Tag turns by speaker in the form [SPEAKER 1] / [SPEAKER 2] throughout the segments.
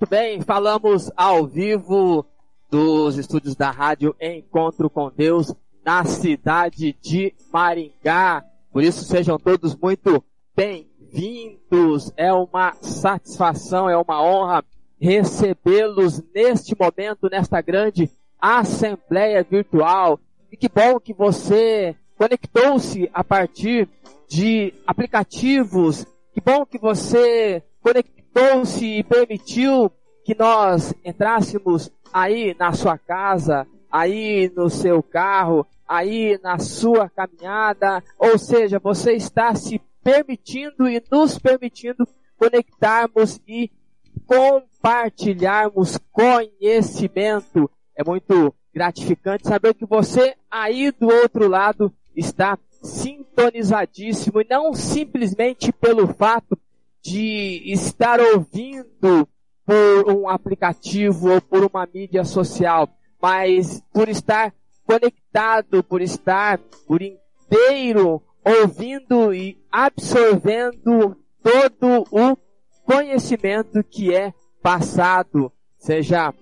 [SPEAKER 1] Muito bem, falamos ao vivo dos estúdios da rádio Encontro com Deus na cidade de Maringá. Por isso sejam todos muito bem-vindos. É uma satisfação, é uma honra recebê-los neste momento, nesta grande assembleia virtual. E que bom que você conectou-se a partir de aplicativos. Que bom que você conectou conectou-se e permitiu que nós entrássemos aí na sua casa, aí no seu carro, aí na sua caminhada, ou seja, você está se permitindo e nos permitindo conectarmos e compartilharmos conhecimento. É muito gratificante saber que você aí do outro lado está sintonizadíssimo e não simplesmente pelo fato de estar ouvindo por um aplicativo ou por uma mídia social, mas por estar conectado, por estar por inteiro ouvindo e absorvendo todo o conhecimento que é passado, seja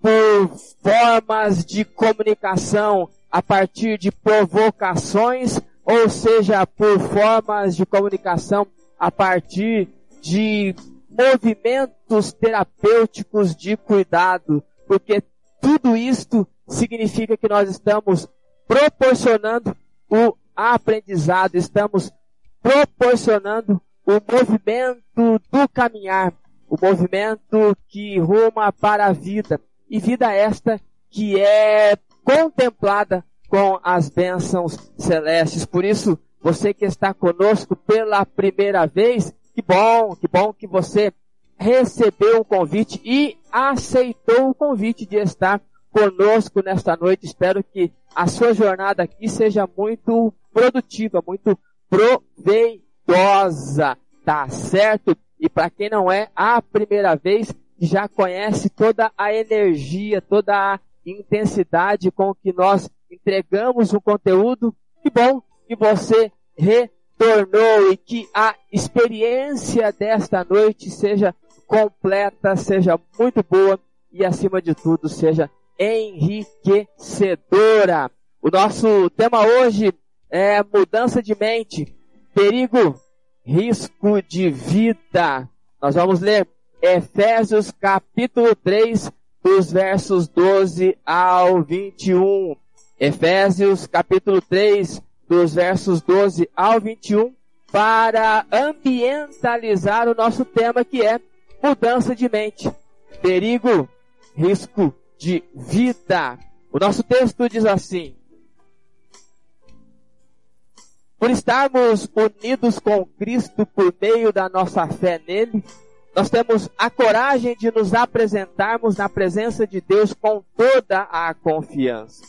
[SPEAKER 1] por formas de comunicação a partir de provocações, ou seja, por formas de comunicação a partir de movimentos terapêuticos de cuidado, porque tudo isto significa que nós estamos proporcionando o aprendizado, estamos proporcionando o movimento do caminhar, o movimento que ruma para a vida, e vida esta que é contemplada com as bênçãos celestes. Por isso, você que está conosco pela primeira vez, que bom, que bom que você recebeu o convite e aceitou o convite de estar conosco nesta noite. Espero que a sua jornada aqui seja muito produtiva, muito proveitosa, tá certo? E para quem não é a primeira vez, já conhece toda a energia, toda a intensidade com que nós entregamos o conteúdo, que bom que você retornou e que a experiência desta noite seja completa, seja muito boa e, acima de tudo, seja enriquecedora. O nosso tema hoje é mudança de mente, perigo, risco de vida. Nós vamos ler Efésios capítulo 3, dos versos 12 ao 21. Efésios capítulo 3, dos versos 12 ao 21, para ambientalizar o nosso tema que é mudança de mente, perigo, risco de vida. O nosso texto diz assim: Por estarmos unidos com Cristo por meio da nossa fé nele, nós temos a coragem de nos apresentarmos na presença de Deus com toda a confiança.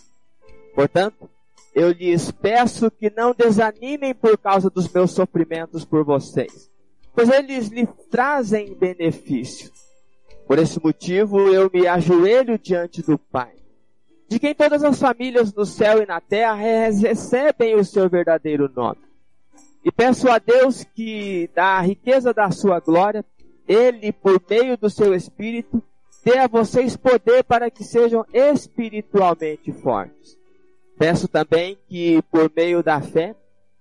[SPEAKER 1] Portanto, eu lhes peço que não desanimem por causa dos meus sofrimentos por vocês, pois eles lhe trazem benefício. Por esse motivo, eu me ajoelho diante do Pai, de quem todas as famílias no céu e na terra recebem o seu verdadeiro nome. E peço a Deus que, da riqueza da sua glória, ele, por meio do seu Espírito, dê a vocês poder para que sejam espiritualmente fortes. Peço também que, por meio da fé,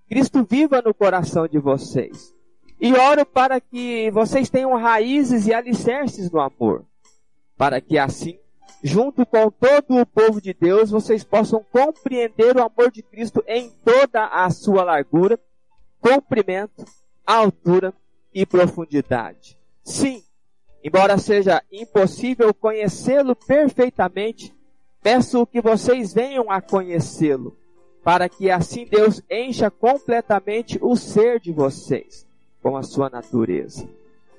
[SPEAKER 1] Cristo viva no coração de vocês. E oro para que vocês tenham raízes e alicerces no amor. Para que assim, junto com todo o povo de Deus, vocês possam compreender o amor de Cristo em toda a sua largura, comprimento, altura e profundidade Sim, embora seja impossível conhecê-lo perfeitamente, peço que vocês venham a conhecê-lo, para que assim Deus encha completamente o ser de vocês com a sua natureza.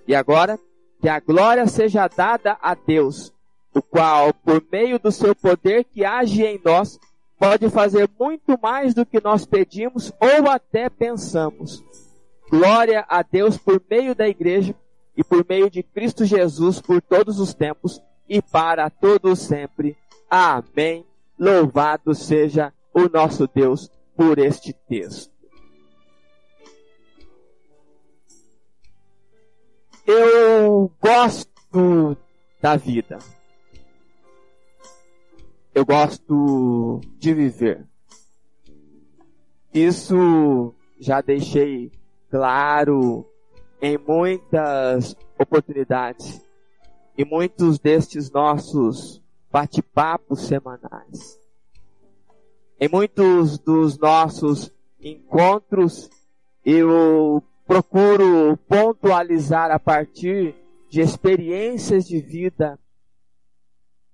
[SPEAKER 1] E agora, que a glória seja dada a Deus, o qual, por meio do seu poder que age em nós, pode fazer muito mais do que nós pedimos ou até pensamos. Glória a Deus por meio da igreja e por meio de Cristo Jesus por todos os tempos e para todos sempre. Amém. Louvado seja o nosso Deus por este texto. Eu gosto da vida. Eu gosto de viver. Isso já deixei claro em muitas oportunidades e muitos destes nossos bate-papos semanais. Em muitos dos nossos encontros, eu procuro pontualizar a partir de experiências de vida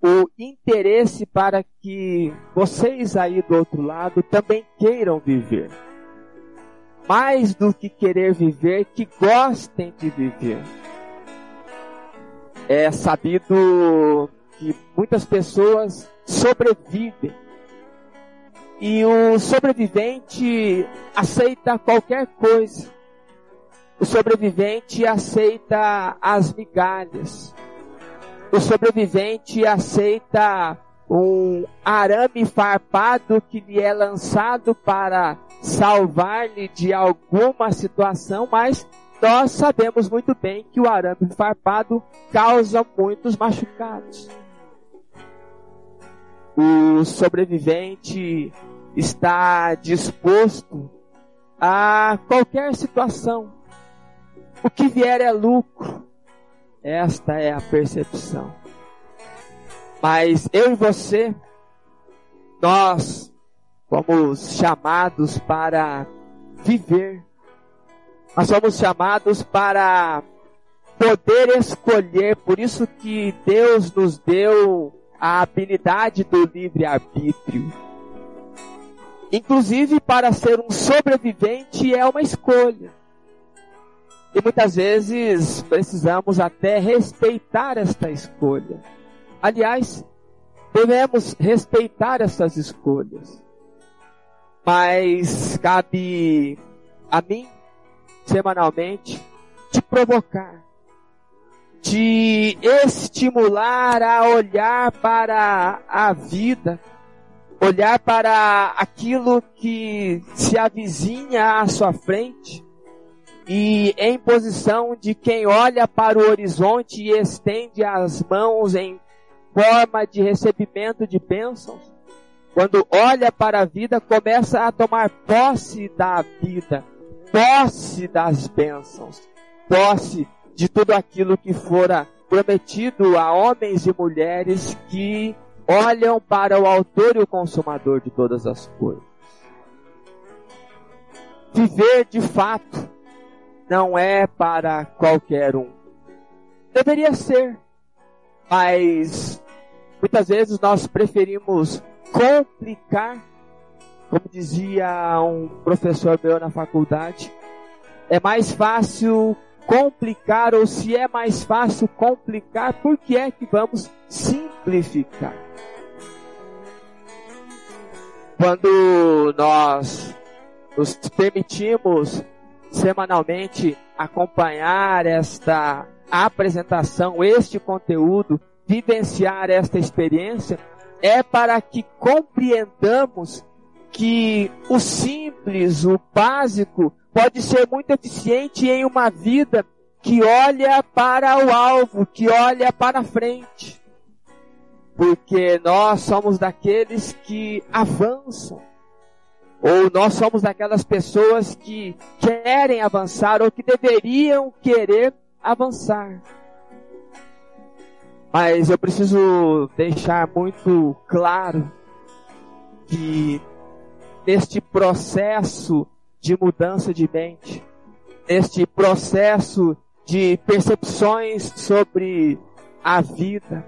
[SPEAKER 1] o interesse para que vocês aí do outro lado também queiram viver mais do que querer viver, que gostem de viver. É sabido que muitas pessoas sobrevivem. E o sobrevivente aceita qualquer coisa. O sobrevivente aceita as migalhas. O sobrevivente aceita um arame farpado que lhe é lançado para salvar-lhe de alguma situação, mas nós sabemos muito bem que o arame farpado causa muitos machucados. O sobrevivente está disposto a qualquer situação. O que vier é lucro. Esta é a percepção. Mas eu e você, nós Fomos chamados para viver. Nós somos chamados para poder escolher. Por isso que Deus nos deu a habilidade do livre-arbítrio. Inclusive, para ser um sobrevivente é uma escolha. E muitas vezes precisamos até respeitar esta escolha. Aliás, devemos respeitar essas escolhas. Mas cabe a mim, semanalmente, te provocar, te estimular a olhar para a vida, olhar para aquilo que se avizinha à sua frente, e em posição de quem olha para o horizonte e estende as mãos em forma de recebimento de bênçãos, quando olha para a vida, começa a tomar posse da vida, posse das bênçãos, posse de tudo aquilo que fora prometido a homens e mulheres que olham para o autor e o consumador de todas as coisas. Viver de fato não é para qualquer um. Deveria ser, mas muitas vezes nós preferimos complicar, como dizia um professor meu na faculdade, é mais fácil complicar, ou se é mais fácil complicar, por que é que vamos simplificar? Quando nós nos permitimos semanalmente acompanhar esta apresentação, este conteúdo, vivenciar esta experiência, é para que compreendamos que o simples, o básico, pode ser muito eficiente em uma vida que olha para o alvo, que olha para frente. Porque nós somos daqueles que avançam. Ou nós somos daquelas pessoas que querem avançar ou que deveriam querer avançar. Mas eu preciso deixar muito claro que neste processo de mudança de mente, neste processo de percepções sobre a vida,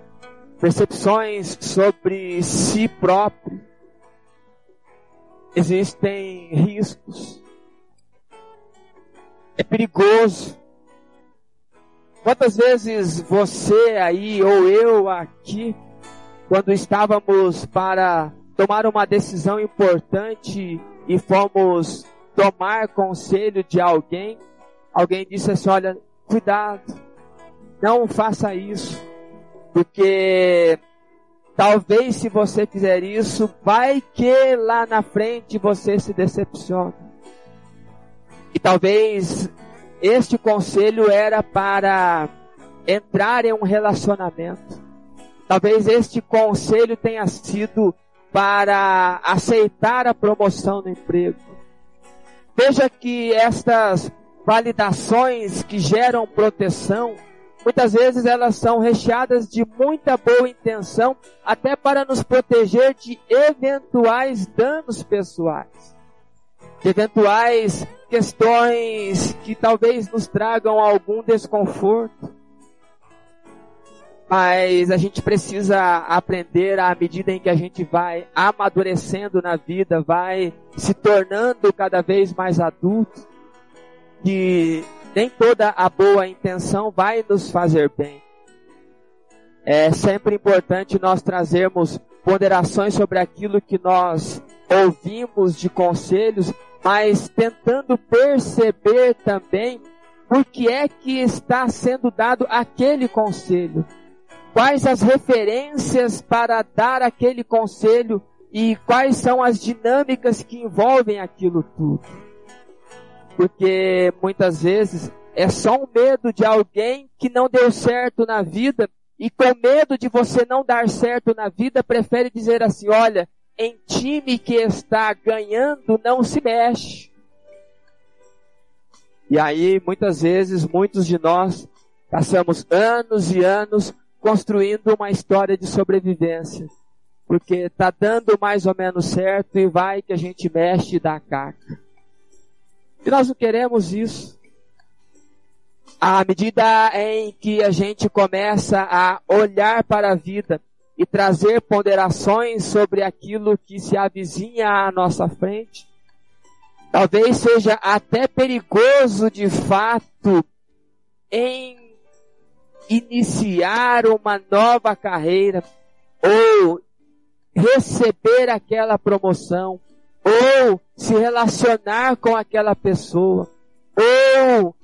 [SPEAKER 1] percepções sobre si próprio. Existem riscos. É perigoso. Quantas vezes você aí ou eu aqui, quando estávamos para tomar uma decisão importante e fomos tomar conselho de alguém, alguém disse assim: olha, cuidado, não faça isso, porque talvez se você fizer isso, vai que lá na frente você se decepcione. E talvez este conselho era para entrar em um relacionamento. Talvez este conselho tenha sido para aceitar a promoção no emprego. Veja que estas validações que geram proteção, muitas vezes elas são recheadas de muita boa intenção, até para nos proteger de eventuais danos pessoais, de eventuais questões que talvez nos tragam algum desconforto. Mas a gente precisa aprender à medida em que a gente vai amadurecendo na vida, vai se tornando cada vez mais adulto, que nem toda a boa intenção vai nos fazer bem. É sempre importante nós trazermos ponderações sobre aquilo que nós ouvimos de conselhos, mas tentando perceber também por que é que está sendo dado aquele conselho quais as referências para dar aquele conselho e quais são as dinâmicas que envolvem aquilo tudo. Porque muitas vezes é só um medo de alguém que não deu certo na vida e com medo de você não dar certo na vida, prefere dizer assim: olha, em time que está ganhando não se mexe. E aí, muitas vezes, muitos de nós passamos anos e anos construindo uma história de sobrevivência. Porque tá dando mais ou menos certo e vai que a gente mexe e dá caca. E nós não queremos isso. À medida em que a gente começa a olhar para a vida e trazer ponderações sobre aquilo que se avizinha à nossa frente, talvez seja até perigoso de fato em iniciar uma nova carreira, ou receber aquela promoção, ou se relacionar com aquela pessoa, ou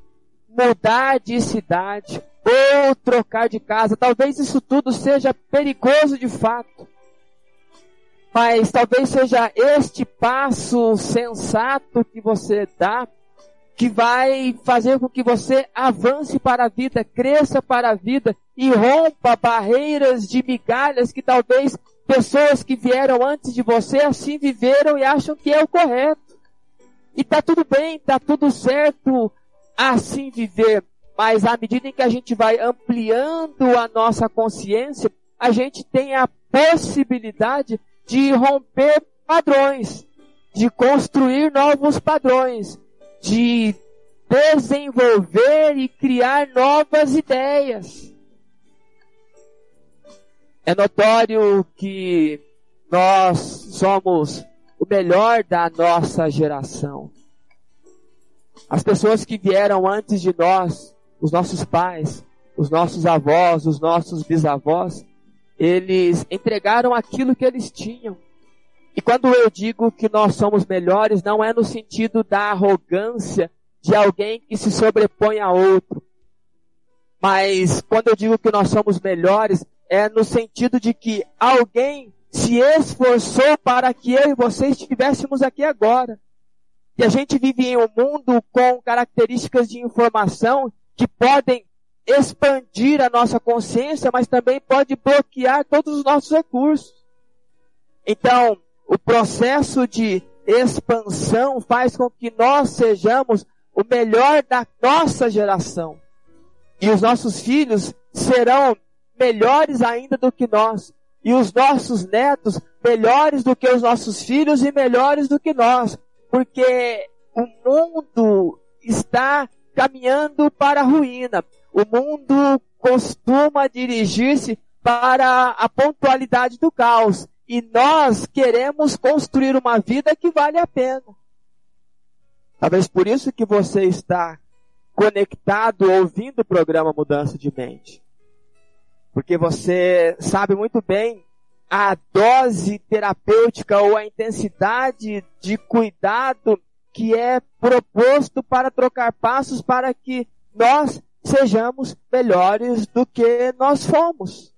[SPEAKER 1] mudar de cidade, ou trocar de casa. Talvez isso tudo seja perigoso de fato. Mas talvez seja este passo sensato que você dá que vai fazer com que você avance para a vida, cresça para a vida e rompa barreiras de migalhas que talvez pessoas que vieram antes de você assim viveram e acham que é o correto. E tá tudo bem, tá tudo certo assim viver. mas à medida em que a gente vai ampliando a nossa consciência, a gente tem a possibilidade de romper padrões, de construir novos padrões, de desenvolver e criar novas ideias. É notório que nós somos o melhor da nossa geração. As pessoas que vieram antes de nós, os nossos pais, os nossos avós, os nossos bisavós, eles entregaram aquilo que eles tinham. E quando eu digo que nós somos melhores, não é no sentido da arrogância de alguém que se sobrepõe a outro. Mas quando eu digo que nós somos melhores, é no sentido de que alguém se esforçou para que eu e você estivéssemos aqui agora. E a gente vive em um mundo com características de informação que podem expandir a nossa consciência, mas também pode bloquear todos os nossos recursos. Então, o processo de expansão faz com que nós sejamos o melhor da nossa geração. E os nossos filhos serão melhores ainda do que nós. E os nossos netos melhores do que os nossos filhos e melhores do que nós. Porque o mundo está caminhando para a ruína. O mundo costuma dirigir-se para a pontualidade do caos. E nós queremos construir uma vida que vale a pena. Talvez por isso que você está conectado ouvindo o programa Mudança de Mente. Porque você sabe muito bem a dose terapêutica ou a intensidade de cuidado que é proposto para trocar passos para que nós sejamos melhores do que nós fomos.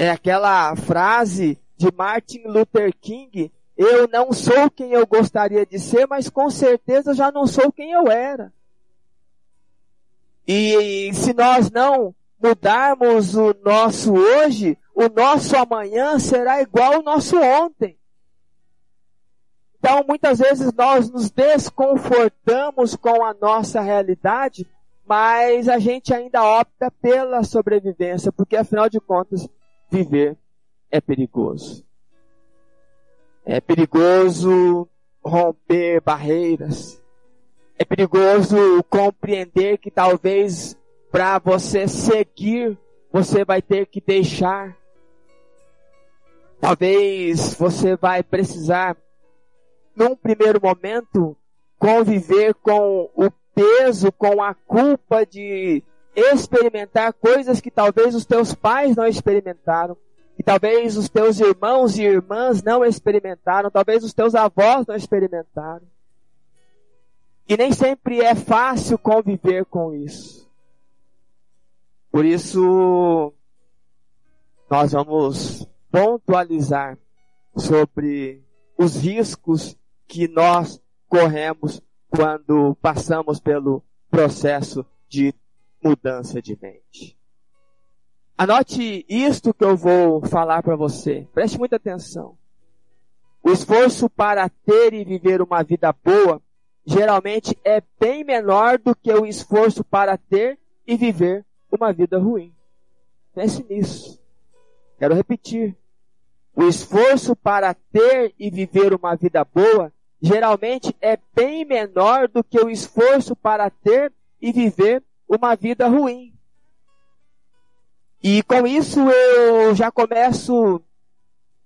[SPEAKER 1] É aquela frase de Martin Luther King, eu não sou quem eu gostaria de ser, mas com certeza já não sou quem eu era. E se nós não mudarmos o nosso hoje, o nosso amanhã será igual ao nosso ontem. Então, muitas vezes nós nos desconfortamos com a nossa realidade, mas a gente ainda opta pela sobrevivência, porque afinal de contas, viver é perigoso. É perigoso romper barreiras. É perigoso compreender que talvez para você seguir, você vai ter que deixar. Talvez você vai precisar num primeiro momento, conviver com o peso, com a culpa de experimentar coisas que talvez os teus pais não experimentaram, que talvez os teus irmãos e irmãs não experimentaram, talvez os teus avós não experimentaram. E nem sempre é fácil conviver com isso. Por isso, nós vamos pontualizar sobre os riscos que nós corremos quando passamos pelo processo de mudança de mente. Anote isto que eu vou falar para você. Preste muita atenção. O esforço para ter e viver uma vida boa geralmente é bem menor do que o esforço para ter e viver uma vida ruim. Pense nisso. Quero repetir. O esforço para ter e viver uma vida boa geralmente é bem menor do que o esforço para ter e viver uma vida ruim. E com isso eu já começo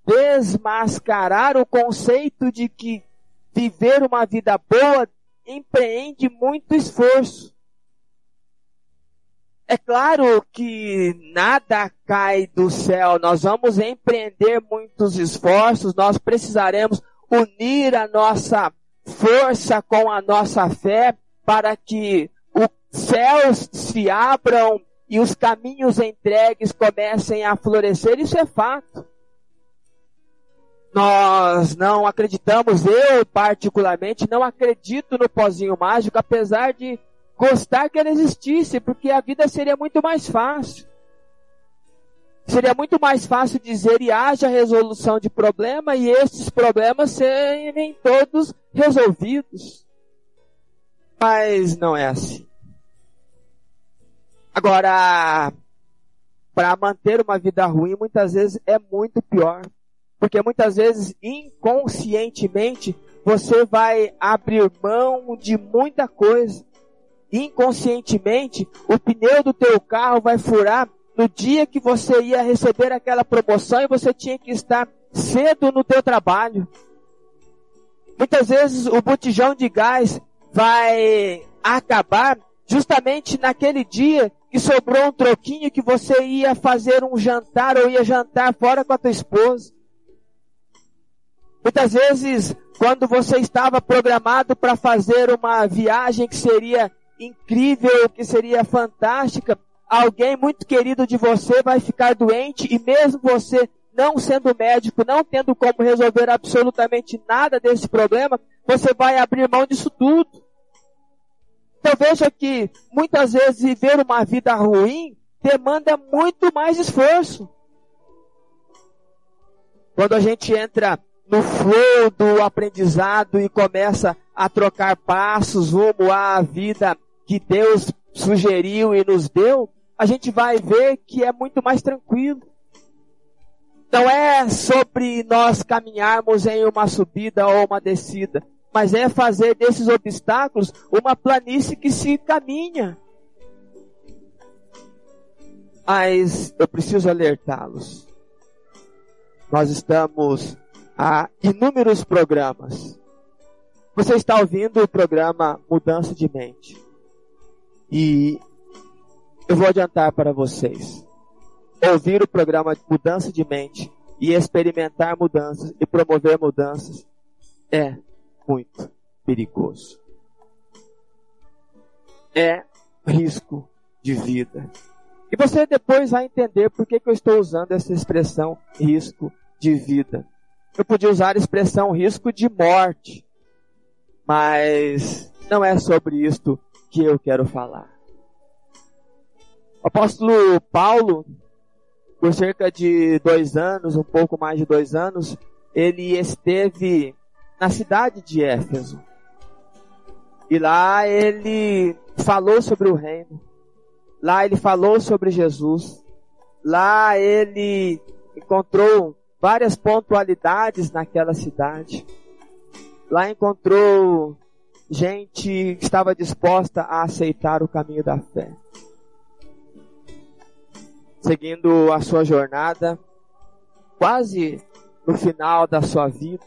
[SPEAKER 1] desmascarar o conceito de que viver uma vida boa empreende muito esforço. É claro que nada cai do céu, nós vamos empreender muitos esforços, nós precisaremos unir a nossa força com a nossa fé para que os céus se abram e os caminhos entregues comecem a florescer. Isso é fato. Nós não acreditamos, eu particularmente não acredito no pozinho mágico, apesar de gostar que ele existisse, porque a vida seria muito mais fácil. Seria muito mais fácil dizer e haja resolução de problema e esses problemas serem todos resolvidos. Mas não é assim. Agora, para manter uma vida ruim, muitas vezes é muito pior. Porque muitas vezes, inconscientemente, você vai abrir mão de muita coisa. Inconscientemente, o pneu do teu carro vai furar no dia que você ia receber aquela promoção e você tinha que estar cedo no teu trabalho. Muitas vezes o botijão de gás vai acabar justamente naquele dia que sobrou um troquinho que você ia fazer um jantar ou ia jantar fora com a tua esposa. Muitas vezes, quando você estava programado para fazer uma viagem que seria incrível, que seria fantástica, alguém muito querido de você vai ficar doente e mesmo você não sendo médico, não tendo como resolver absolutamente nada desse problema, você vai abrir mão disso tudo. Então veja que muitas vezes viver uma vida ruim demanda muito mais esforço. Quando a gente entra no flow do aprendizado e começa a trocar passos rumo à vida que Deus sugeriu e nos deu, a gente vai ver que é muito mais tranquilo. Não é sobre nós caminharmos em uma subida ou uma descida, mas é fazer desses obstáculos uma planície que se caminha. Mas eu preciso alertá-los. Nós estamos a inúmeros programas. Você está ouvindo o programa Mudança de Mente. E eu vou adiantar para vocês ouvir o programa Mudança de Mente e experimentar mudanças e promover mudanças é muito perigoso. É risco de vida. E você depois vai entender por que, que eu estou usando essa expressão risco de vida. Eu podia usar a expressão risco de morte, mas não é sobre isto que eu quero falar. O apóstolo Paulo, por cerca de dois anos, um pouco mais de dois anos, ele esteve na cidade de Éfeso. E lá ele falou sobre o reino. Lá ele falou sobre Jesus. Lá ele encontrou várias pontualidades naquela cidade. Lá encontrou gente que estava disposta a aceitar o caminho da fé seguindo a sua jornada, quase no final da sua vida,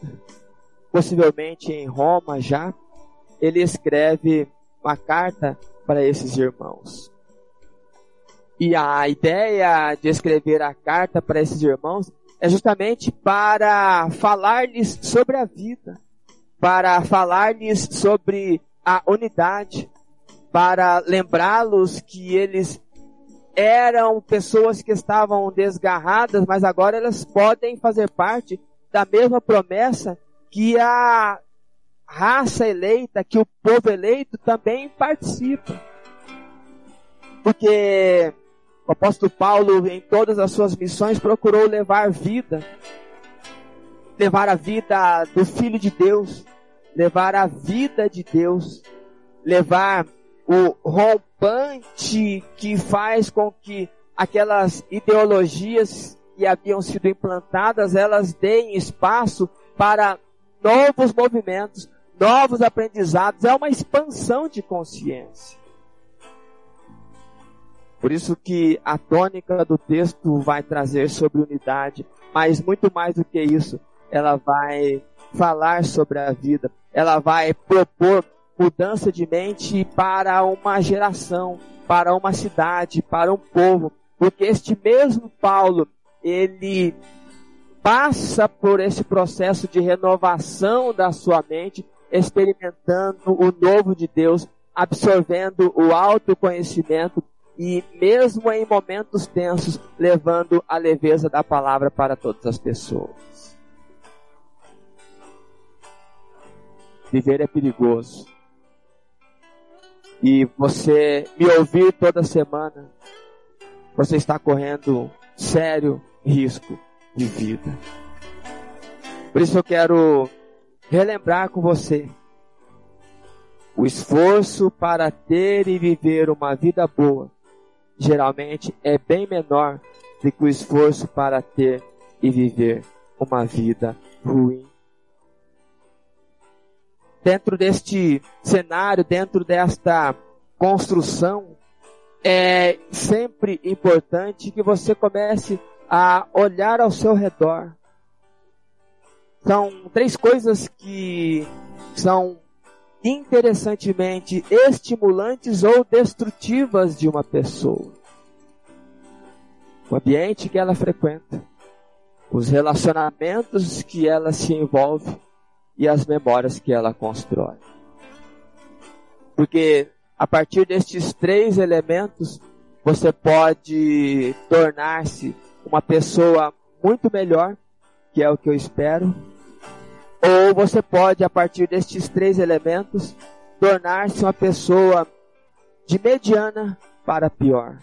[SPEAKER 1] possivelmente em Roma já, ele escreve uma carta para esses irmãos. E a ideia de escrever a carta para esses irmãos é justamente para falar-lhes sobre a vida, para falar-lhes sobre a unidade, para lembrá-los que eles eram pessoas que estavam desgarradas, mas agora elas podem fazer parte da mesma promessa que a raça eleita, que o povo eleito também participa. Porque o apóstolo Paulo, em todas as suas missões, procurou levar vida, levar a vida do Filho de Deus, levar a vida de Deus, levar o rompante que faz com que aquelas ideologias que haviam sido implantadas, elas deem espaço para novos movimentos, novos aprendizados, é uma expansão de consciência. Por isso que a tônica do texto vai trazer sobre unidade, mas muito mais do que isso, ela vai falar sobre a vida, ela vai propor mudança de mente para uma geração, para uma cidade, para um povo. Porque este mesmo Paulo, ele passa por esse processo de renovação da sua mente, experimentando o novo de Deus, absorvendo o autoconhecimento e mesmo em momentos tensos, levando a leveza da palavra para todas as pessoas. Viver é perigoso e você me ouvir toda semana, você está correndo sério risco de vida. Por isso eu quero relembrar com você o esforço para ter e viver uma vida boa geralmente é bem menor do que o esforço para ter e viver uma vida ruim. Dentro deste cenário, dentro desta construção, é sempre importante que você comece a olhar ao seu redor. São três coisas que são interessantemente estimulantes ou destrutivas de uma pessoa. O ambiente que ela frequenta, os relacionamentos que ela se envolve e as memórias que ela constrói. Porque a partir destes três elementos, você pode tornar-se uma pessoa muito melhor, que é o que eu espero, ou você pode, a partir destes três elementos, tornar-se uma pessoa de mediana para pior.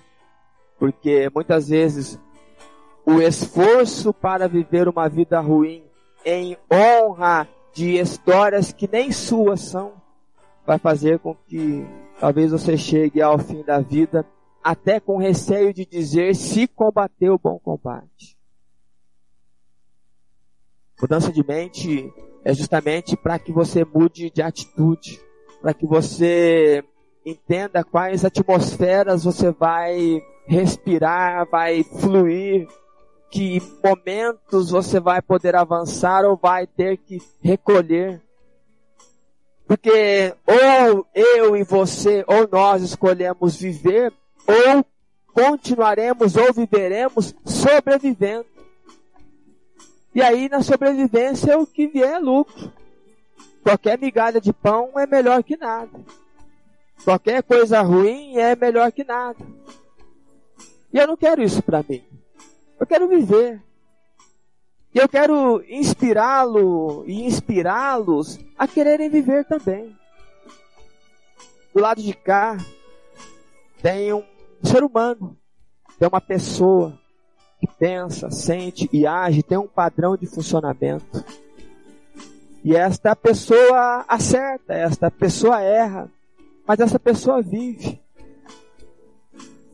[SPEAKER 1] Porque muitas vezes o esforço para viver uma vida ruim em honra de histórias que nem suas são, vai fazer com que talvez você chegue ao fim da vida até com receio de dizer se combateu o bom combate. Mudança de mente é justamente para que você mude de atitude, para que você entenda quais atmosferas você vai respirar, vai fluir, que momentos você vai poder avançar ou vai ter que recolher. Porque ou eu e você, ou nós escolhemos viver, ou continuaremos ou viveremos sobrevivendo. E aí na sobrevivência o que vier é lucro. Qualquer migalha de pão é melhor que nada. Qualquer coisa ruim é melhor que nada. E eu não quero isso para mim. Eu quero viver. E eu quero inspirá-lo e inspirá-los a quererem viver também. Do lado de cá tem um ser humano, tem uma pessoa que pensa, sente e age, tem um padrão de funcionamento. E esta pessoa acerta, esta pessoa erra, mas essa pessoa vive.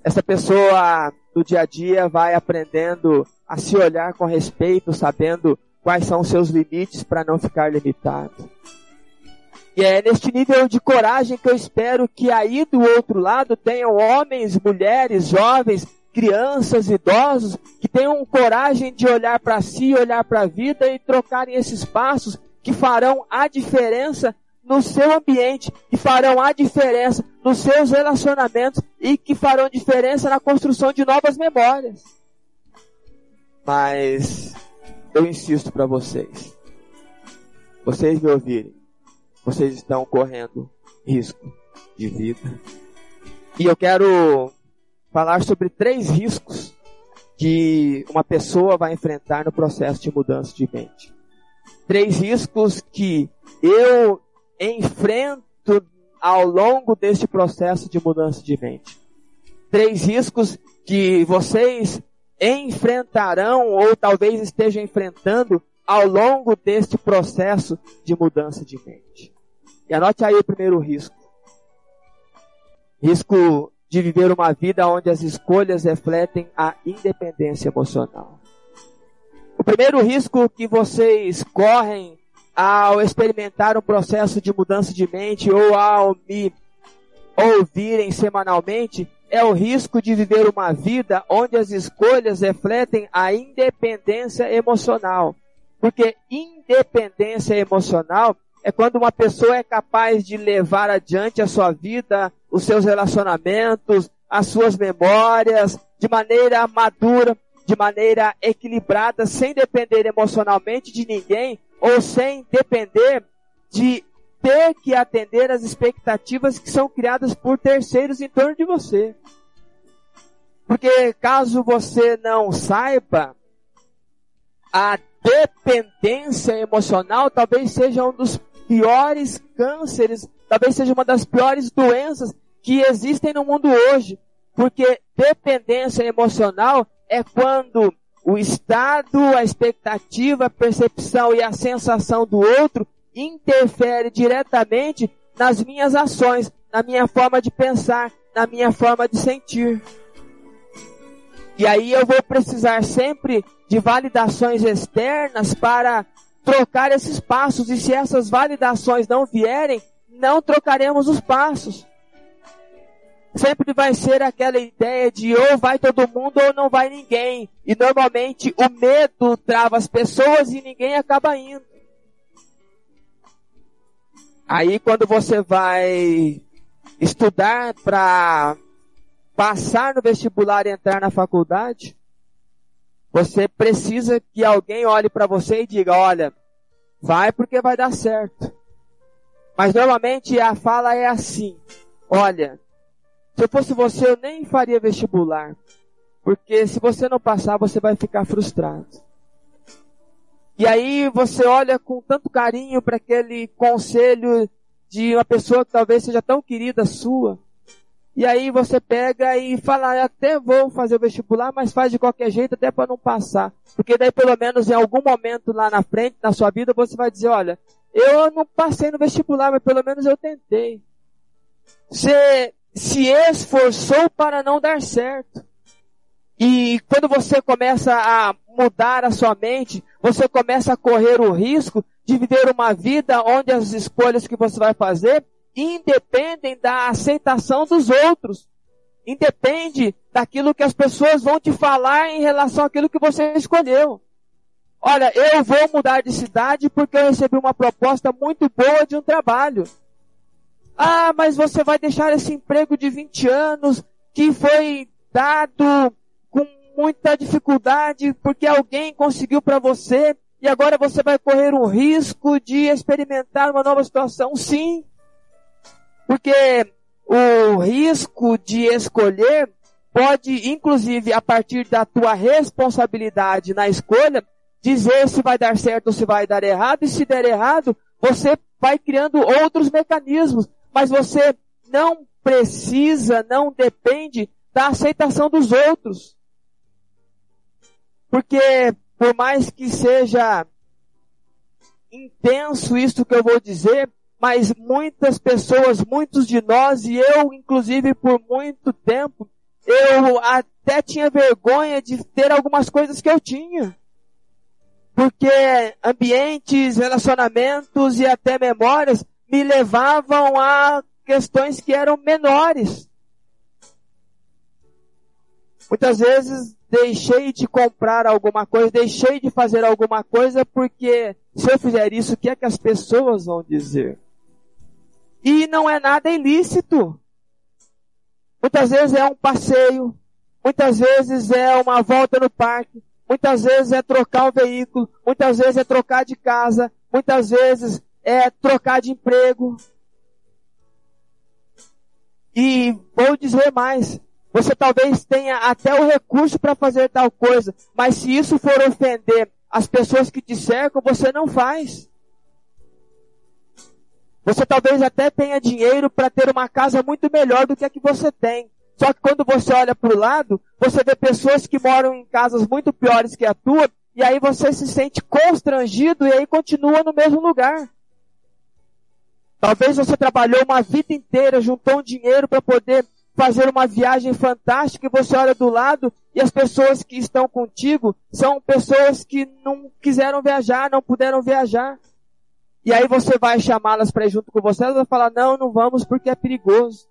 [SPEAKER 1] Essa pessoa no dia a dia vai aprendendo a se olhar com respeito, sabendo quais são os seus limites para não ficar limitado. E é neste nível de coragem que eu espero que aí do outro lado tenham homens, mulheres, jovens crianças, idosos, que tenham coragem de olhar para si, olhar para a vida e trocarem esses passos que farão a diferença no seu ambiente, que farão a diferença nos seus relacionamentos e que farão diferença na construção de novas memórias. Mas eu insisto para vocês. Vocês me ouvirem. Vocês estão correndo risco de vida. E eu quero falar sobre três riscos que uma pessoa vai enfrentar no processo de mudança de mente. Três riscos que eu enfrento ao longo deste processo de mudança de mente. Três riscos que vocês enfrentarão ou talvez estejam enfrentando ao longo deste processo de mudança de mente. E anote aí o primeiro risco. Risco de viver uma vida onde as escolhas refletem a independência emocional. O primeiro risco que vocês correm ao experimentar um processo de mudança de mente ou ao me ouvirem semanalmente é o risco de viver uma vida onde as escolhas refletem a independência emocional. Porque independência emocional é quando uma pessoa é capaz de levar adiante a sua vida, os seus relacionamentos, as suas memórias, de maneira madura, de maneira equilibrada, sem depender emocionalmente de ninguém, ou sem depender de ter que atender às expectativas que são criadas por terceiros em torno de você. Porque caso você não saiba, a dependência emocional talvez seja um dos piores cânceres, talvez seja uma das piores doenças que existem no mundo hoje. Porque dependência emocional é quando o estado, a expectativa, a percepção e a sensação do outro interfere diretamente nas minhas ações, na minha forma de pensar, na minha forma de sentir. E aí eu vou precisar sempre de validações externas para trocar esses passos. E se essas validações não vierem, não trocaremos os passos. Sempre vai ser aquela ideia de ou vai todo mundo ou não vai ninguém. E normalmente o medo trava as pessoas e ninguém acaba indo. Aí quando você vai estudar para passar no vestibular e entrar na faculdade, você precisa que alguém olhe para você e diga, olha, vai porque vai dar certo. Mas normalmente a fala é assim, olha, se eu fosse você eu nem faria vestibular, porque se você não passar você vai ficar frustrado. E aí você olha com tanto carinho para aquele conselho de uma pessoa que talvez seja tão querida sua. E aí você pega e fala, até vou fazer o vestibular, mas faz de qualquer jeito até para não passar. Porque daí pelo menos em algum momento lá na frente, na sua vida, você vai dizer, olha, eu não passei no vestibular, mas pelo menos eu tentei. Você se esforçou para não dar certo. E quando você começa a mudar a sua mente, você começa a correr o risco de viver uma vida onde as escolhas que você vai fazer independem da aceitação dos outros. Independe daquilo que as pessoas vão te falar em relação àquilo que você escolheu. Olha, eu vou mudar de cidade porque eu recebi uma proposta muito boa de um trabalho. Ah, mas você vai deixar esse emprego de 20 anos que foi dado com muita dificuldade porque alguém conseguiu para você e agora você vai correr um risco de experimentar uma nova situação. Sim, porque o risco de escolher pode, inclusive, a partir da tua responsabilidade na escolha, dizer se vai dar certo ou se vai dar errado, e se der errado, você vai criando outros mecanismos, mas você não precisa, não depende da aceitação dos outros. Porque por mais que seja intenso isso que eu vou dizer, mas muitas pessoas, muitos de nós, e eu inclusive por muito tempo, eu até tinha vergonha de ter algumas coisas que eu tinha. Porque ambientes, relacionamentos e até memórias me levavam a questões que eram menores. Muitas vezes deixei de comprar alguma coisa, deixei de fazer alguma coisa porque se eu fizer isso, o que é que as pessoas vão dizer? E não é nada ilícito. Muitas vezes é um passeio, muitas vezes é uma volta no parque, muitas vezes é trocar o veículo, muitas vezes é trocar de casa, muitas vezes é trocar de emprego. E vou dizer mais, você talvez tenha até o recurso para fazer tal coisa, mas se isso for ofender as pessoas que te cercam, você não faz. Você talvez até tenha dinheiro para ter uma casa muito melhor do que a que você tem. Só que quando você olha para o lado, você vê pessoas que moram em casas muito piores que a tua, e aí você se sente constrangido e aí continua no mesmo lugar. Talvez você trabalhou uma vida inteira, juntou um dinheiro para poder fazer uma viagem fantástica e você olha do lado e as pessoas que estão contigo são pessoas que não quiseram viajar, não puderam viajar. E aí você vai chamá-las para ir junto com você, elas vão falar, não, não vamos porque é perigoso.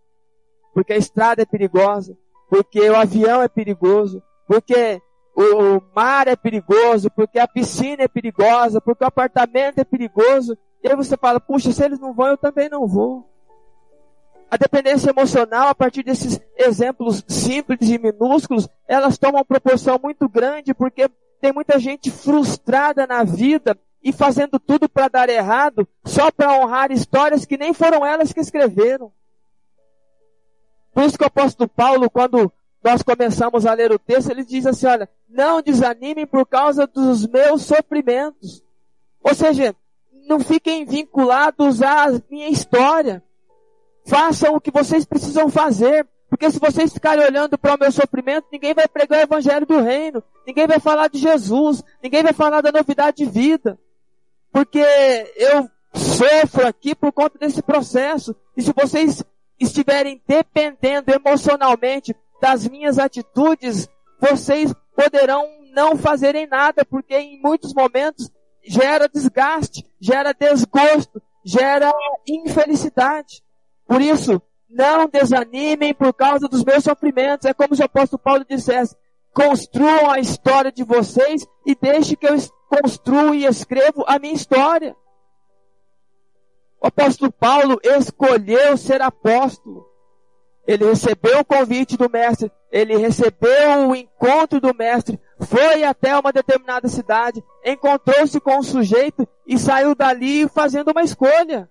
[SPEAKER 1] Porque a estrada é perigosa. Porque o avião é perigoso. Porque o mar é perigoso. Porque a piscina é perigosa. Porque o apartamento é perigoso. E aí você fala, puxa, se eles não vão, eu também não vou. A dependência emocional, a partir desses exemplos simples e minúsculos, elas tomam proporção muito grande porque tem muita gente frustrada na vida e fazendo tudo para dar errado, só para honrar histórias que nem foram elas que escreveram. Por isso que o apóstolo Paulo, quando nós começamos a ler o texto, ele diz assim, olha, não desanimem por causa dos meus sofrimentos. Ou seja, não fiquem vinculados à minha história. Façam o que vocês precisam fazer. Porque se vocês ficarem olhando para o meu sofrimento, ninguém vai pregar o evangelho do reino. Ninguém vai falar de Jesus. Ninguém vai falar da novidade de vida. Porque eu sofro aqui por conta desse processo. E se vocês estiverem dependendo emocionalmente das minhas atitudes, vocês poderão não fazerem nada, porque em muitos momentos gera desgaste, gera desgosto, gera infelicidade. Por isso, não desanimem por causa dos meus sofrimentos. É como se o apóstolo Paulo dissesse, construam a história de vocês e deixe que eu construa e escrevo a minha história. O apóstolo Paulo escolheu ser apóstolo. Ele recebeu o convite do mestre, ele recebeu o encontro do mestre, foi até uma determinada cidade, encontrou-se com um sujeito e saiu dali fazendo uma escolha.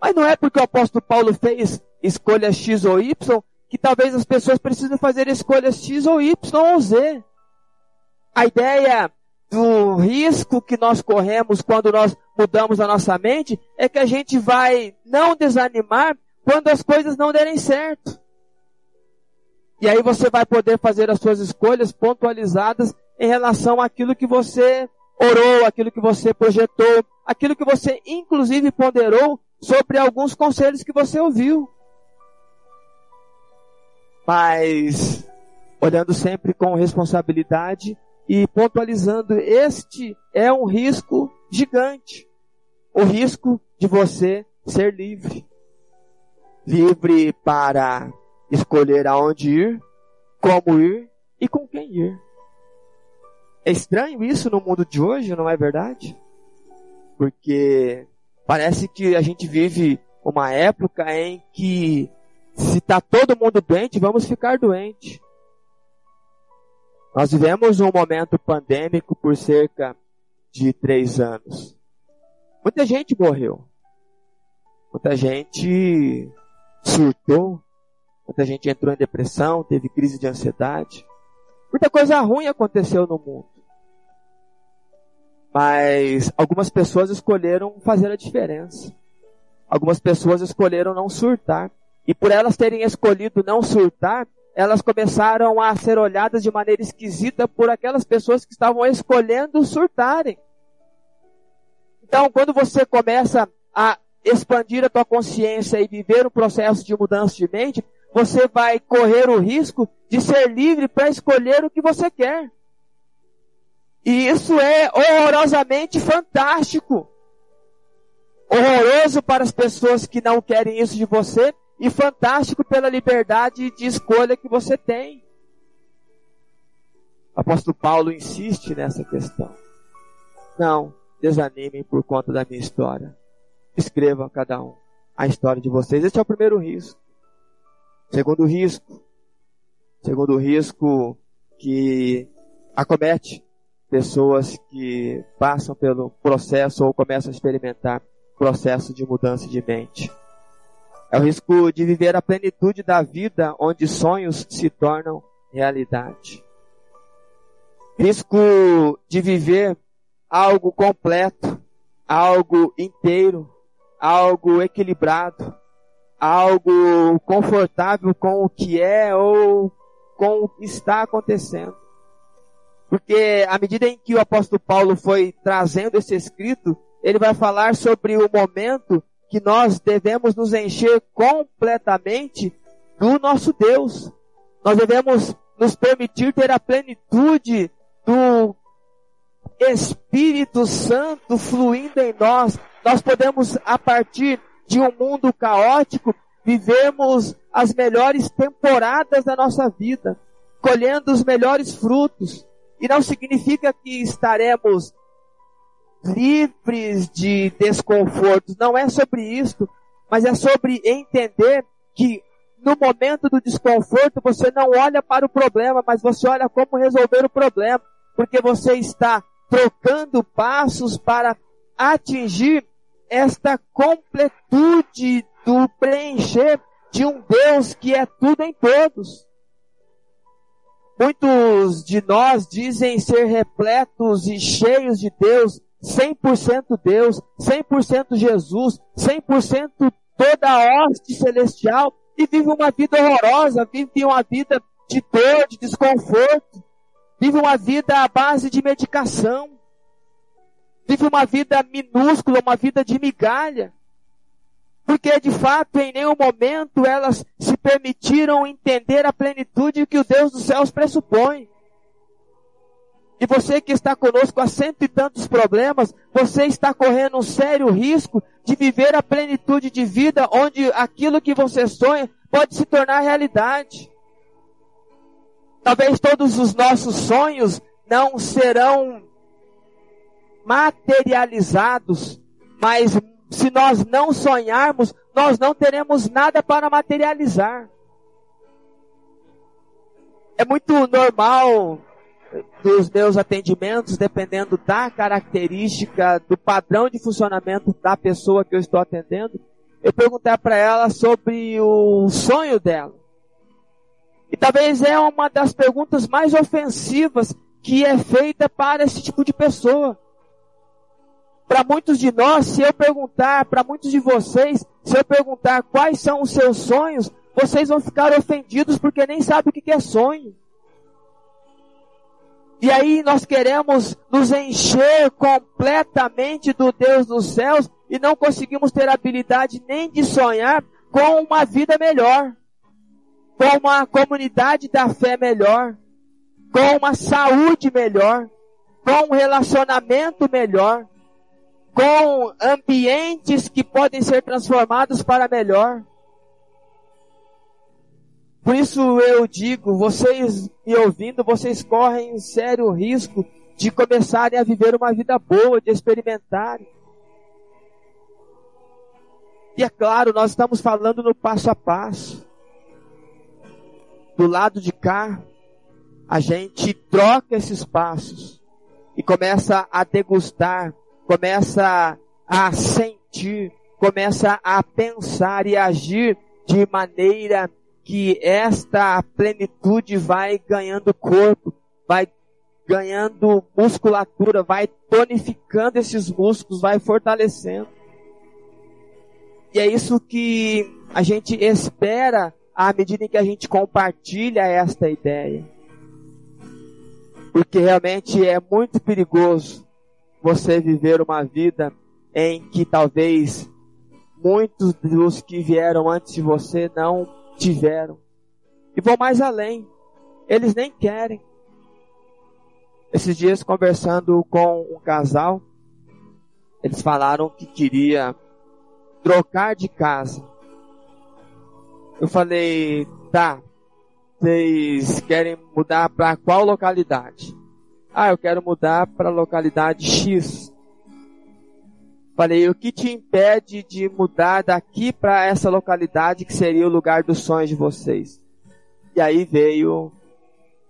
[SPEAKER 1] Mas não é porque o apóstolo Paulo fez escolha X ou Y que talvez as pessoas precisem fazer escolhas X ou Y ou Z. A ideia do risco que nós corremos quando nós mudamos a nossa mente é que a gente vai não desanimar quando as coisas não derem certo. E aí você vai poder fazer as suas escolhas pontualizadas em relação àquilo que você orou, aquilo que você projetou, aquilo que você inclusive ponderou sobre alguns conselhos que você ouviu. Mas olhando sempre com responsabilidade e pontualizando, este é um risco gigante. O risco de você ser livre. Livre para escolher aonde ir, como ir e com quem ir. É estranho isso no mundo de hoje, não é verdade? Porque parece que a gente vive uma época em que se está todo mundo doente, vamos ficar doente. Nós vivemos um momento pandêmico por cerca de três anos. Muita gente morreu. Muita gente surtou. Muita gente entrou em depressão, teve crise de ansiedade. Muita coisa ruim aconteceu no mundo. Mas algumas pessoas escolheram fazer a diferença. Algumas pessoas escolheram não surtar. E por elas terem escolhido não surtar, elas começaram a ser olhadas de maneira esquisita por aquelas pessoas que estavam escolhendo surtarem. Então, quando você começa a expandir a tua consciência e viver um processo de mudança de mente, você vai correr o risco de ser livre para escolher o que você quer. E isso é horrorosamente fantástico. Horroroso para as pessoas que não querem isso de você e fantástico pela liberdade de escolha que você tem. O apóstolo Paulo insiste nessa questão. Não desanimem por conta da minha história. Escrevam cada um a história de vocês. Esse é o primeiro risco. Segundo risco. Segundo risco que acomete pessoas que passam pelo processo ou começam a experimentar processo de mudança de mente. É o risco de viver a plenitude da vida onde sonhos se tornam realidade. Risco de viver algo completo, algo inteiro, algo equilibrado, algo confortável com o que é ou com o que está acontecendo. Porque à medida em que o apóstolo Paulo foi trazendo esse escrito, ele vai falar sobre o momento que nós devemos nos encher completamente do nosso Deus. Nós devemos nos permitir ter a plenitude do Espírito Santo fluindo em nós. Nós podemos, a partir de um mundo caótico, vivemos as melhores temporadas da nossa vida, colhendo os melhores frutos. E não significa que estaremos livres de desconfortos. Não é sobre isso, mas é sobre entender que no momento do desconforto você não olha para o problema, mas você olha como resolver o problema, porque você está trocando passos para atingir esta completude do preencher de um Deus que é tudo em todos. Muitos de nós dizem ser repletos e cheios de Deus, 100% Deus, 100% Jesus, 100% toda a hoste celestial e vive uma vida horrorosa, vive uma vida de dor, de desconforto, vive uma vida à base de medicação, vive uma vida minúscula, uma vida de migalha. Porque de fato em nenhum momento elas se permitiram entender a plenitude que o Deus dos céus pressupõe. E você que está conosco há cento e tantos problemas, você está correndo um sério risco de viver a plenitude de vida onde aquilo que você sonha pode se tornar realidade. Talvez todos os nossos sonhos não serão materializados, mas se nós não sonharmos, nós não teremos nada para materializar. É muito normal dos meus atendimentos, dependendo da característica, do padrão de funcionamento da pessoa que eu estou atendendo, eu perguntar para ela sobre o sonho dela. E talvez é uma das perguntas mais ofensivas que é feita para esse tipo de pessoa. Para muitos de nós, se eu perguntar, para muitos de vocês, se eu perguntar quais são os seus sonhos, vocês vão ficar ofendidos porque nem sabem o que é sonho. E aí nós queremos nos encher completamente do Deus dos céus e não conseguimos ter habilidade nem de sonhar com uma vida melhor, com uma comunidade da fé melhor, com uma saúde melhor, com um relacionamento melhor, com ambientes que podem ser transformados para melhor. Por isso eu digo, vocês me ouvindo, vocês correm sério risco de começarem a viver uma vida boa, de experimentarem. E é claro, nós estamos falando no passo a passo. Do lado de cá, a gente troca esses passos e começa a degustar, começa a sentir, começa a pensar e agir de maneira que esta plenitude vai ganhando corpo, vai ganhando musculatura, vai tonificando esses músculos, vai fortalecendo. E é isso que a gente espera à medida em que a gente compartilha esta ideia. Porque realmente é muito perigoso você viver uma vida em que talvez muitos dos que vieram antes de você não tiveram. E vou mais além. Eles nem querem. Esses dias conversando com um casal, eles falaram que queria trocar de casa. Eu falei, tá, vocês querem mudar para qual localidade? Ah, eu quero mudar para localidade X. Falei, o que te impede de mudar daqui para essa localidade que seria o lugar dos sonhos de vocês? E aí veio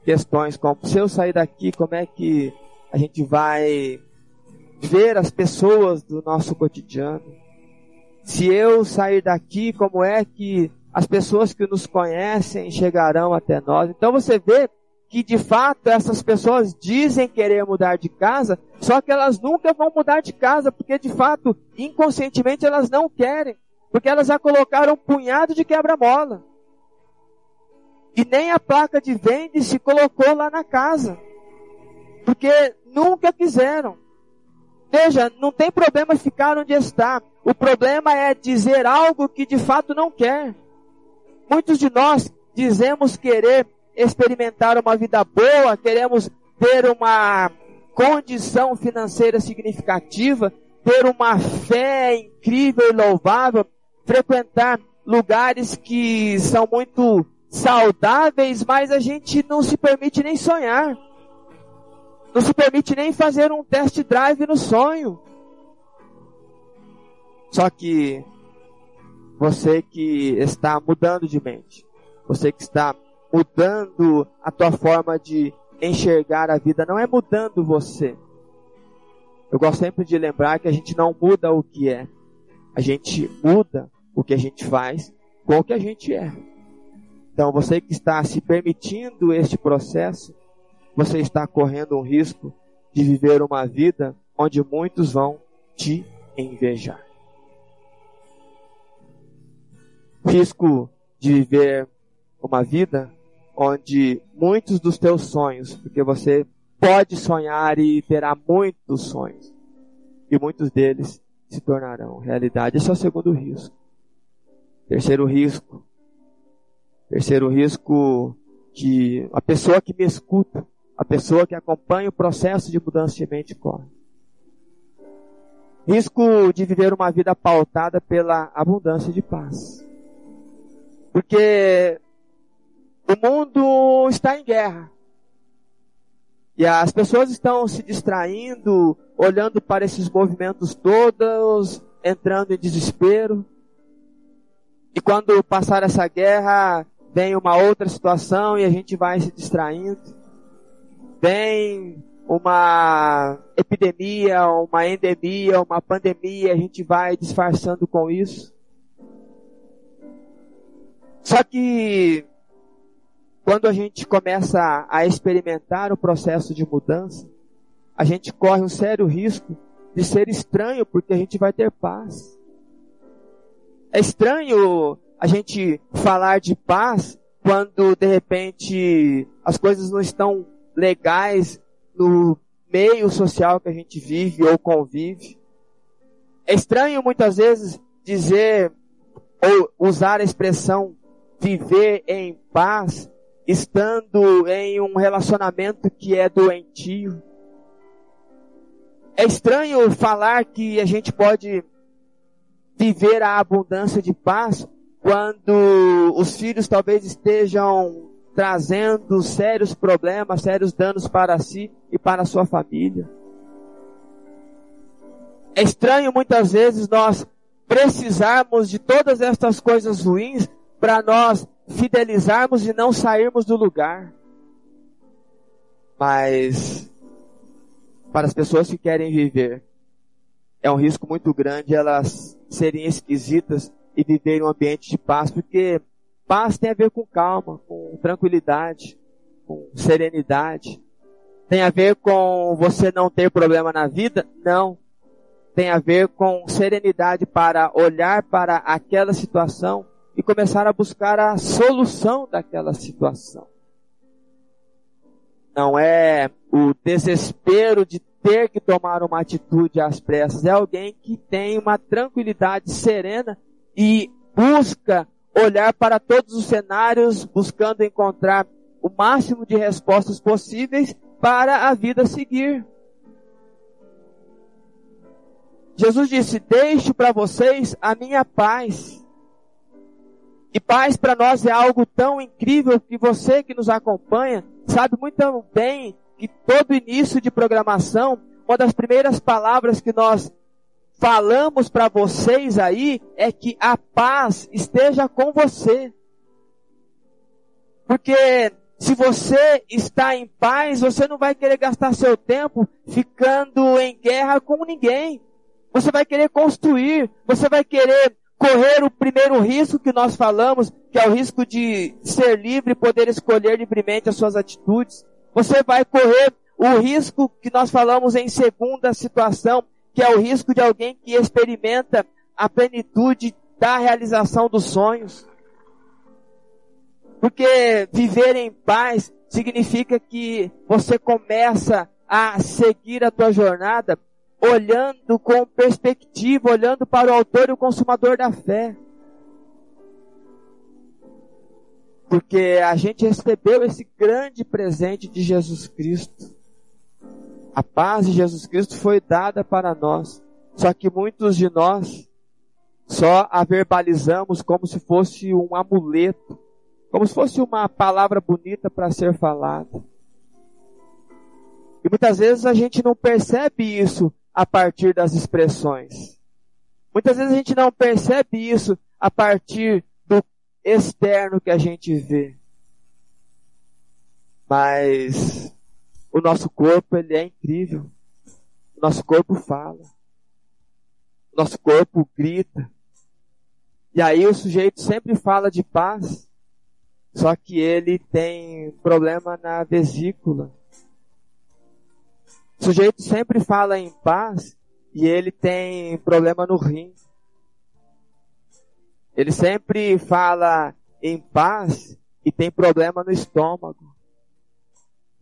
[SPEAKER 1] questões como, se eu sair daqui, como é que a gente vai ver as pessoas do nosso cotidiano? Se eu sair daqui, como é que as pessoas que nos conhecem chegarão até nós? Então você vê que de fato essas pessoas dizem querer mudar de casa, só que elas nunca vão mudar de casa, porque de fato, inconscientemente elas não querem, porque elas já colocaram um punhado de quebra-mola. E nem a placa de vende se colocou lá na casa, porque nunca quiseram. Veja, não tem problema ficar onde está. O problema é dizer algo que de fato não quer. Muitos de nós dizemos querer experimentar uma vida boa, queremos ter uma condição financeira significativa, ter uma fé incrível e louvável, frequentar lugares que são muito saudáveis, mas a gente não se permite nem sonhar. Não se permite nem fazer um test drive no sonho. Só que você que está mudando de mente, você que está mudando a tua forma de enxergar a vida, não é mudando você. Eu gosto sempre de lembrar que a gente não muda o que é. A gente muda o que a gente faz com o que a gente é. Então, você que está se permitindo este processo, você está correndo um risco de viver uma vida onde muitos vão te invejar. Risco de viver uma vida onde muitos dos teus sonhos, porque você pode sonhar e terá muitos sonhos, e muitos deles se tornarão realidade. Esse é o segundo risco. Terceiro risco. Terceiro risco que a pessoa que me escuta, a pessoa que acompanha o processo de mudança de mente corre. Risco de viver uma vida pautada pela abundância de paz. Porque o mundo está em guerra. E as pessoas estão se distraindo, olhando para esses movimentos todos, entrando em desespero. E quando passar essa guerra, vem uma outra situação e a gente vai se distraindo. Vem uma epidemia, uma endemia, uma pandemia, a gente vai disfarçando com isso. Só que quando a gente começa a experimentar o processo de mudança, a gente corre um sério risco de ser estranho, porque a gente vai ter paz. É estranho a gente falar de paz quando de repente as coisas não estão legais no meio social que a gente vive ou convive. É estranho muitas vezes dizer ou usar a expressão viver em paz estando em um relacionamento que é doentio. É estranho falar que a gente pode viver a abundância de paz quando os filhos talvez estejam trazendo sérios problemas, sérios danos para si e para a sua família. É estranho muitas vezes nós precisarmos de todas estas coisas ruins para nós fidelizarmos e não sairmos do lugar. Mas para as pessoas que querem viver, é um risco muito grande elas serem esquisitas e viver em um ambiente de paz, porque paz tem a ver com calma, com tranquilidade, com serenidade. Tem a ver com você não ter problema na vida? Não. Tem a ver com serenidade para olhar para aquela situação e começar a buscar a solução daquela situação. Não é o desespero de ter que tomar uma atitude às pressas, é alguém que tem uma tranquilidade serena e busca olhar para todos os cenários, buscando encontrar o máximo de respostas possíveis para a vida seguir. Jesus disse: Deixo para vocês a minha paz. E paz para nós é algo tão incrível que você que nos acompanha sabe muito bem que todo início de programação, uma das primeiras palavras que nós falamos para vocês aí é que a paz esteja com você. Porque se você está em paz, você não vai querer gastar seu tempo ficando em guerra com ninguém. Você vai querer construir, você vai querer correr o primeiro risco que nós falamos, que é o risco de ser livre e poder escolher livremente as suas atitudes. Você vai correr o risco que nós falamos em segunda situação, que é o risco de alguém que experimenta a plenitude da realização dos sonhos. Porque viver em paz significa que você começa a seguir a tua jornada olhando com perspectiva, olhando para o autor e o consumador da fé. Porque a gente recebeu esse grande presente de Jesus Cristo. A paz de Jesus Cristo foi dada para nós. Só que muitos de nós só a verbalizamos como se fosse um amuleto, como se fosse uma palavra bonita para ser falada. E muitas vezes a gente não percebe isso a partir das expressões. Muitas vezes a gente não percebe isso a partir do externo que a gente vê. Mas o nosso corpo, ele é incrível. O nosso corpo fala. O nosso corpo grita. E aí o sujeito sempre fala de paz, só que ele tem problema na vesícula. O sujeito sempre fala em paz e ele tem problema no rim. Ele sempre fala em paz e tem problema no estômago.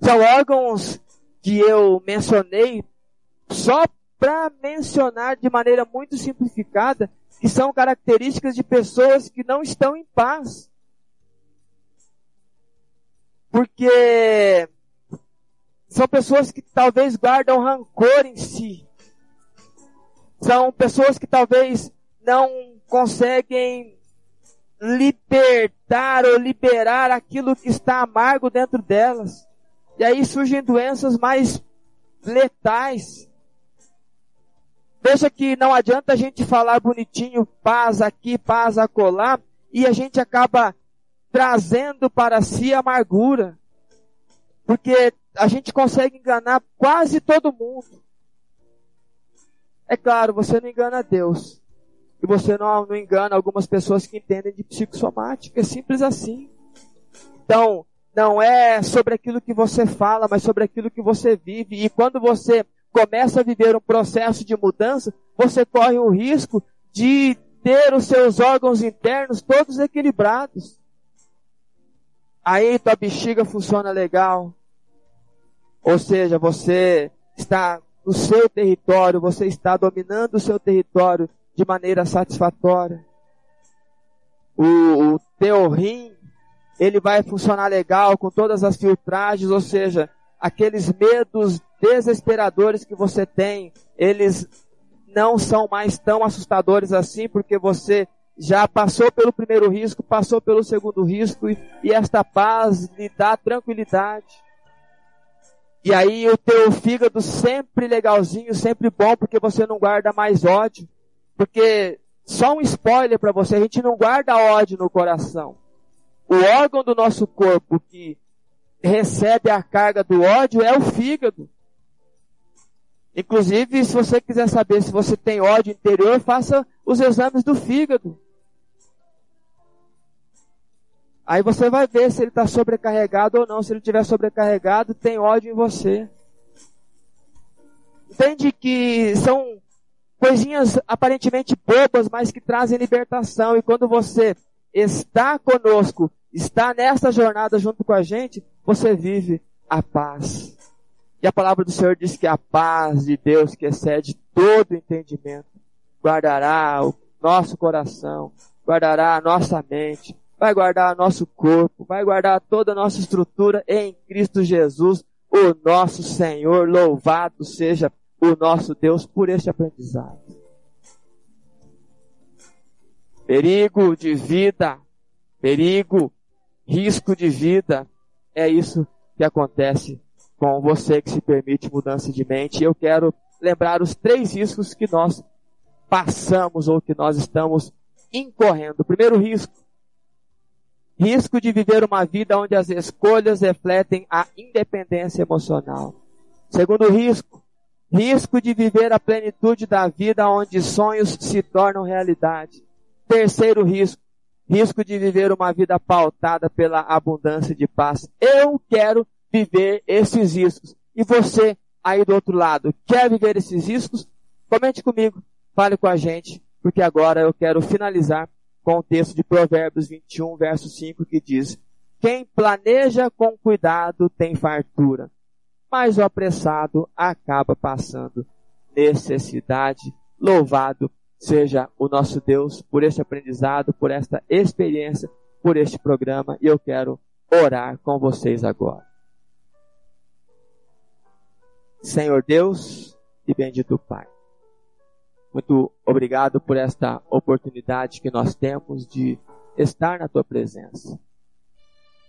[SPEAKER 1] São órgãos que eu mencionei só para mencionar de maneira muito simplificada que são características de pessoas que não estão em paz. Porque são pessoas que talvez guardam rancor em si. São pessoas que talvez não conseguem libertar ou liberar aquilo que está amargo dentro delas. E aí surgem doenças mais letais. Veja que não adianta a gente falar bonitinho, paz aqui, paz acolá, e a gente acaba trazendo para si amargura. Porque a gente consegue enganar quase todo mundo. É claro, você não engana Deus. E você não, não engana algumas pessoas que entendem de psicossomática. É simples assim. Então, não é sobre aquilo que você fala, mas sobre aquilo que você vive. E quando você começa a viver um processo de mudança, você corre o risco de ter os seus órgãos internos todos equilibrados. Aí tua bexiga funciona legal. Ou seja, você está no seu território, você está dominando o seu território de maneira satisfatória. O, o teu rim, ele vai funcionar legal com todas as filtragens, ou seja, aqueles medos desesperadores que você tem, eles não são mais tão assustadores assim, porque você já passou pelo primeiro risco, passou pelo segundo risco, e, e esta paz lhe dá tranquilidade. E aí o teu fígado sempre legalzinho, sempre bom, porque você não guarda mais ódio. Porque, só um spoiler para você, a gente não guarda ódio no coração. O órgão do nosso corpo que recebe a carga do ódio é o fígado. Inclusive, se você quiser saber se você tem ódio interior, faça os exames do fígado. Aí você vai ver se ele está sobrecarregado ou não. Se ele estiver sobrecarregado, tem ódio em você. Entende que são coisinhas aparentemente bobas, mas que trazem libertação. E quando você está conosco, está nessa jornada junto com a gente, você vive a paz. E a palavra do Senhor diz que a paz de Deus, que excede todo entendimento, guardará o nosso coração, guardará a nossa mente, vai guardar nosso corpo, vai guardar toda a nossa estrutura em Cristo Jesus, o nosso Senhor. Louvado seja o nosso Deus por este aprendizado. Perigo de vida, perigo, risco de vida, é isso que acontece com você que se permite mudança de mente. Eu quero lembrar os três riscos que nós passamos ou que nós estamos incorrendo. O primeiro risco, risco de viver uma vida onde as escolhas refletem a independência emocional. Segundo risco, Risco de viver a plenitude da vida onde sonhos se tornam realidade. Terceiro risco. Risco de viver uma vida pautada pela abundância de paz. Eu quero viver esses riscos. E você, aí do outro lado, quer viver esses riscos? Comente comigo, fale com a gente, porque agora eu quero finalizar com o texto de Provérbios 21, verso 5, que diz: Quem planeja com cuidado tem fartura mas o apressado acaba passando necessidade. Louvado seja o nosso Deus por este aprendizado, por esta experiência, por este programa, e eu quero orar com vocês agora. Senhor Deus e bendito Pai. Muito obrigado por esta oportunidade que nós temos de estar na tua presença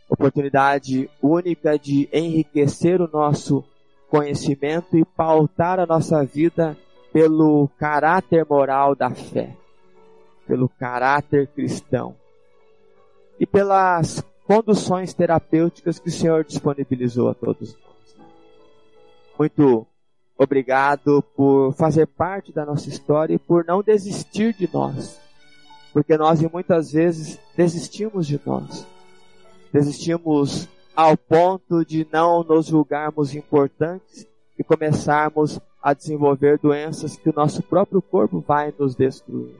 [SPEAKER 1] oportunidade única de enriquecer o nosso conhecimento e pautar a nossa vida pelo caráter moral da fé, pelo caráter cristão e pelas conduções terapêuticas que o Senhor disponibilizou a todos nós. Muito obrigado por fazer parte da nossa história e por não desistir de nós, porque nós muitas vezes desistimos de nós desistimos ao ponto de não nos julgarmos importantes e começarmos a desenvolver doenças que o nosso próprio corpo vai nos destruir.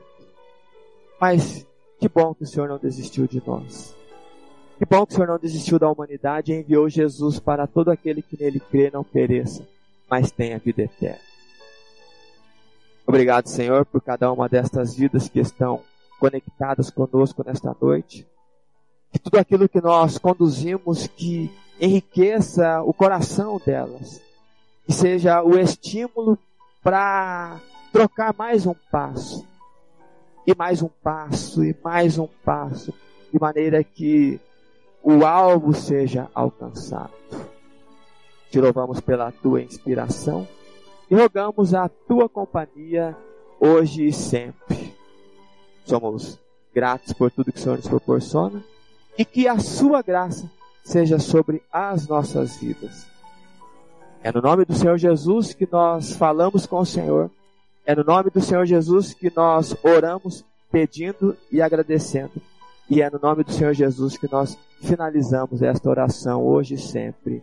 [SPEAKER 1] Mas que bom que o Senhor não desistiu de nós. Que bom que o Senhor não desistiu da humanidade e enviou Jesus para todo aquele que nele crê não pereça, mas tenha vida eterna. Obrigado, Senhor, por cada uma destas vidas que estão conectadas conosco nesta noite. Que tudo aquilo que nós conduzimos que enriqueça o coração delas. Que seja o estímulo para trocar mais um passo. E mais um passo, e mais um passo. De maneira que o alvo seja alcançado. Te louvamos pela tua inspiração e rogamos a tua companhia hoje e sempre. Somos gratos por tudo que o Senhor nos proporciona e que a sua graça seja sobre as nossas vidas. É no nome do Senhor Jesus que nós falamos com o Senhor. É no nome do Senhor Jesus que nós oramos pedindo e agradecendo. E é no nome do Senhor Jesus que nós finalizamos esta oração hoje e sempre.